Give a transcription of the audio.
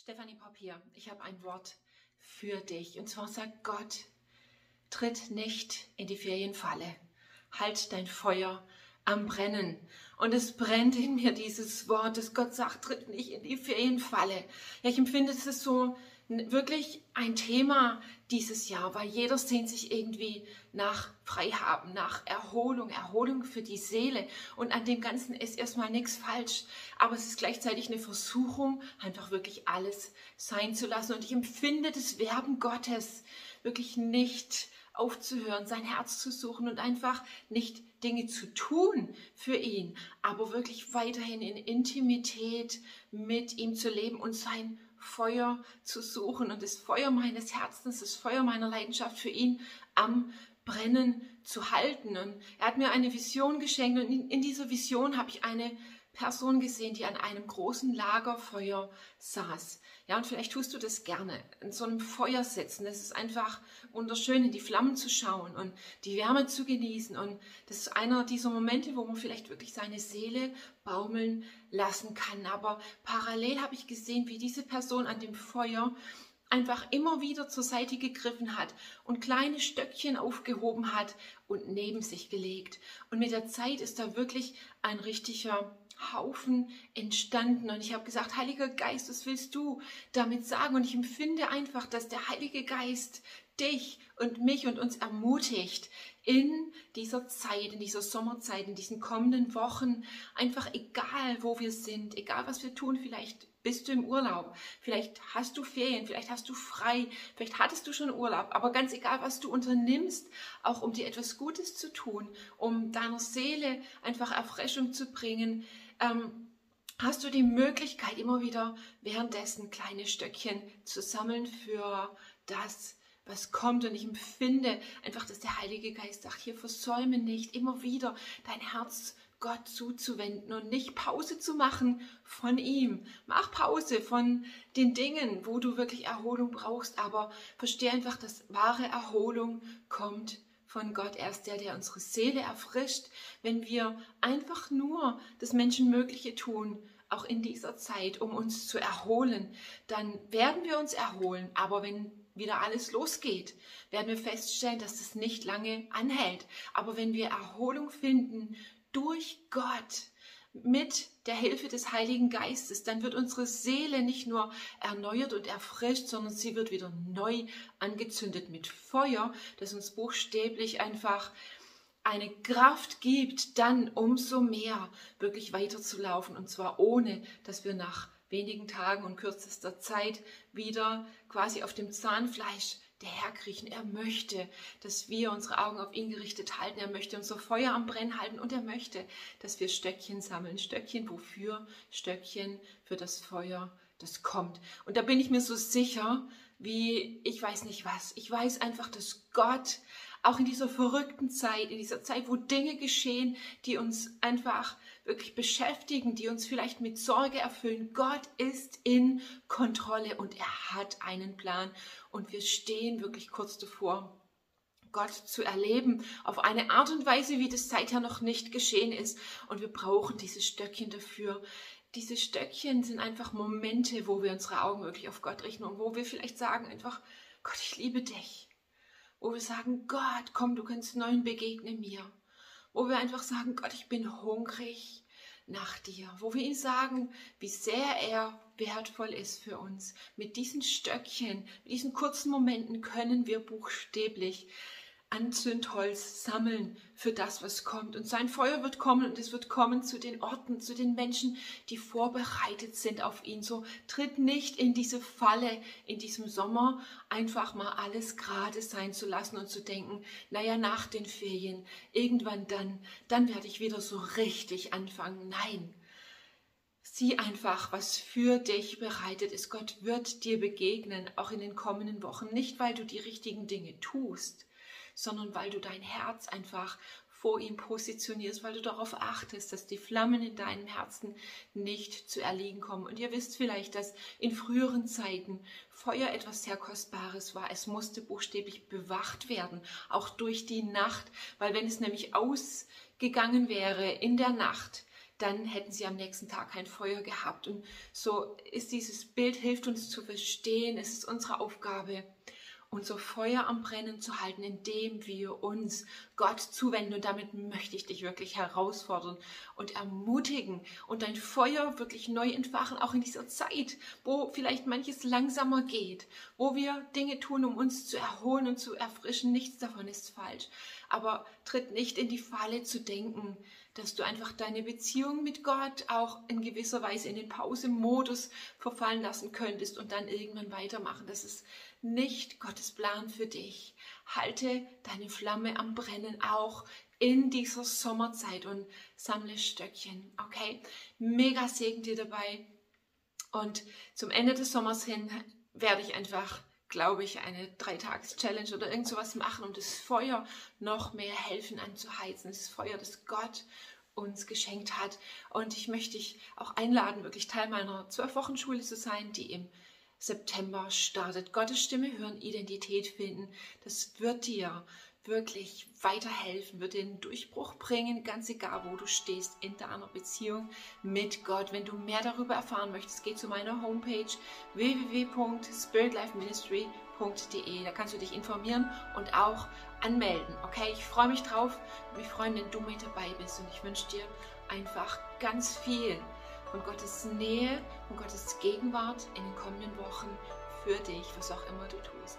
Stefanie Popp. Ich habe ein Wort für dich. Und zwar sagt Gott, tritt nicht in die Ferienfalle. Halt dein Feuer am Brennen. Und es brennt in mir dieses Wort, dass Gott sagt, tritt nicht in die Ferienfalle. Ja, ich empfinde es so wirklich ein Thema dieses Jahr, weil jeder sehnt sich irgendwie nach Freihaben, nach Erholung, Erholung für die Seele. Und an dem Ganzen ist erstmal nichts falsch, aber es ist gleichzeitig eine Versuchung, einfach wirklich alles sein zu lassen. Und ich empfinde das Werben Gottes wirklich nicht aufzuhören, sein Herz zu suchen und einfach nicht Dinge zu tun für ihn, aber wirklich weiterhin in Intimität mit ihm zu leben und sein Feuer zu suchen und das Feuer meines Herzens, das Feuer meiner Leidenschaft für ihn am Brennen zu halten. Und er hat mir eine Vision geschenkt und in, dieser Vision habe ich eine Person gesehen, die an einem großen Lagerfeuer saß. Ja, und vielleicht tust du das gerne, in so einem Feuer sitzen. Das ist einfach wunderschön, in die Flammen zu schauen und die Wärme zu genießen. Und das ist einer dieser Momente, wo man vielleicht wirklich seine Seele baumeln lassen kann. Aber parallel habe ich gesehen, wie diese Person an dem Feuer einfach immer wieder zur Seite gegriffen hat und kleine Stöckchen aufgehoben hat und neben sich gelegt. Und mit der Zeit ist da wirklich ein richtiger Haufen entstanden. Und ich habe gesagt, Heiliger Geist, was willst du damit sagen? Und ich empfinde einfach, dass der Heilige Geist dich und mich und uns ermutigt, in dieser Zeit, in dieser Sommerzeit, in diesen kommenden Wochen, einfach egal, wo wir sind, egal, was wir tun, vielleicht bist du im Urlaub, vielleicht hast du Ferien, vielleicht hast du frei, vielleicht hattest du schon Urlaub, aber ganz egal, was du unternimmst, auch um dir etwas Gutes zu tun, um deiner Seele einfach Erfrischung zu bringen, ähm, hast du die Möglichkeit, immer wieder währenddessen kleine Stöckchen zu sammeln für das, was kommt. Und ich empfinde einfach, dass der Heilige Geist sagt, hier versäume nicht, immer wieder dein Herz Gott zuzuwenden und nicht Pause zu machen von ihm. Mach Pause von den Dingen, wo du wirklich Erholung brauchst, aber verstehe einfach, dass wahre Erholung kommt von Gott. Er ist der, der unsere Seele erfrischt, wenn wir einfach nur das Menschenmögliche tun, auch in dieser Zeit, um uns zu erholen. Dann werden wir uns erholen, aber wenn wieder alles losgeht, werden wir feststellen, dass das nicht lange anhält. Aber wenn wir Erholung finden durch Gott, mit der Hilfe des Heiligen Geistes, dann wird unsere Seele nicht nur erneuert und erfrischt, sondern sie wird wieder neu angezündet mit Feuer, das uns buchstäblich einfach eine Kraft gibt, dann umso mehr wirklich weiterzulaufen. Und zwar ohne, dass wir nach wenigen Tagen und kürzester Zeit wieder quasi auf dem Zahnfleisch der Herr kriechen. Er möchte, dass wir unsere Augen auf ihn gerichtet halten. Er möchte unser Feuer am Brennen halten und er möchte, dass wir Stöckchen sammeln. Stöckchen wofür? Stöckchen für das Feuer, das kommt. Und da bin ich mir so sicher, wie ich weiß nicht was. Ich weiß einfach, dass Gott auch in dieser verrückten Zeit, in dieser Zeit, wo Dinge geschehen, die uns einfach wirklich beschäftigen, die uns vielleicht mit Sorge erfüllen. Gott ist in Kontrolle und er hat einen Plan und wir stehen wirklich kurz davor, Gott zu erleben auf eine Art und Weise, wie das seither noch nicht geschehen ist. Und wir brauchen diese Stöckchen dafür. Diese Stöckchen sind einfach Momente, wo wir unsere Augen wirklich auf Gott richten und wo wir vielleicht sagen einfach, Gott, ich liebe dich. Wo wir sagen, Gott, komm, du kannst neuen begegnen mir wo wir einfach sagen, Gott, ich bin hungrig nach dir, wo wir ihm sagen, wie sehr er wertvoll ist für uns. Mit diesen Stöckchen, mit diesen kurzen Momenten können wir buchstäblich Anzündholz sammeln für das, was kommt. Und sein Feuer wird kommen und es wird kommen zu den Orten, zu den Menschen, die vorbereitet sind auf ihn. So tritt nicht in diese Falle in diesem Sommer, einfach mal alles gerade sein zu lassen und zu denken, naja, nach den Ferien, irgendwann dann, dann werde ich wieder so richtig anfangen. Nein. Sieh einfach, was für dich bereitet ist. Gott wird dir begegnen, auch in den kommenden Wochen. Nicht, weil du die richtigen Dinge tust, sondern weil du dein Herz einfach vor ihm positionierst, weil du darauf achtest, dass die Flammen in deinem Herzen nicht zu erliegen kommen. Und ihr wisst vielleicht, dass in früheren Zeiten Feuer etwas sehr Kostbares war. Es musste buchstäblich bewacht werden, auch durch die Nacht, weil wenn es nämlich ausgegangen wäre in der Nacht, dann hätten sie am nächsten Tag kein Feuer gehabt. Und so ist dieses Bild, hilft uns zu verstehen, es ist unsere Aufgabe, unser Feuer am Brennen zu halten, indem wir uns Gott zuwenden. Und damit möchte ich dich wirklich herausfordern und ermutigen und dein Feuer wirklich neu entfachen, auch in dieser Zeit, wo vielleicht manches langsamer geht, wo wir Dinge tun, um uns zu erholen und zu erfrischen. Nichts davon ist falsch. Aber tritt nicht in die Falle zu denken, dass du einfach deine Beziehung mit Gott auch in gewisser Weise in den Pause-Modus verfallen lassen könntest und dann irgendwann weitermachen. Das ist nicht Gottes Plan für dich. Halte deine Flamme am Brennen auch in dieser Sommerzeit und sammle Stöckchen. Okay? Mega Segen dir dabei. Und zum Ende des Sommers hin werde ich einfach glaube ich, eine Dreitages-Challenge oder irgend sowas machen, um das Feuer noch mehr helfen anzuheizen. Das Feuer, das Gott uns geschenkt hat. Und ich möchte dich auch einladen, wirklich Teil meiner Zwölf-Wochen-Schule zu sein, die im September startet. Gottes Stimme hören, Identität finden. Das wird dir wirklich weiterhelfen, wird den Durchbruch bringen, ganz egal, wo du stehst in deiner Beziehung mit Gott. Wenn du mehr darüber erfahren möchtest, geh zu meiner Homepage www.spiritlifeministry.de. Da kannst du dich informieren und auch anmelden. Okay, ich freue mich drauf. Mich freuen, wenn du mit dabei bist und ich wünsche dir einfach ganz viel von Gottes Nähe und Gottes Gegenwart in den kommenden Wochen für dich, was auch immer du tust.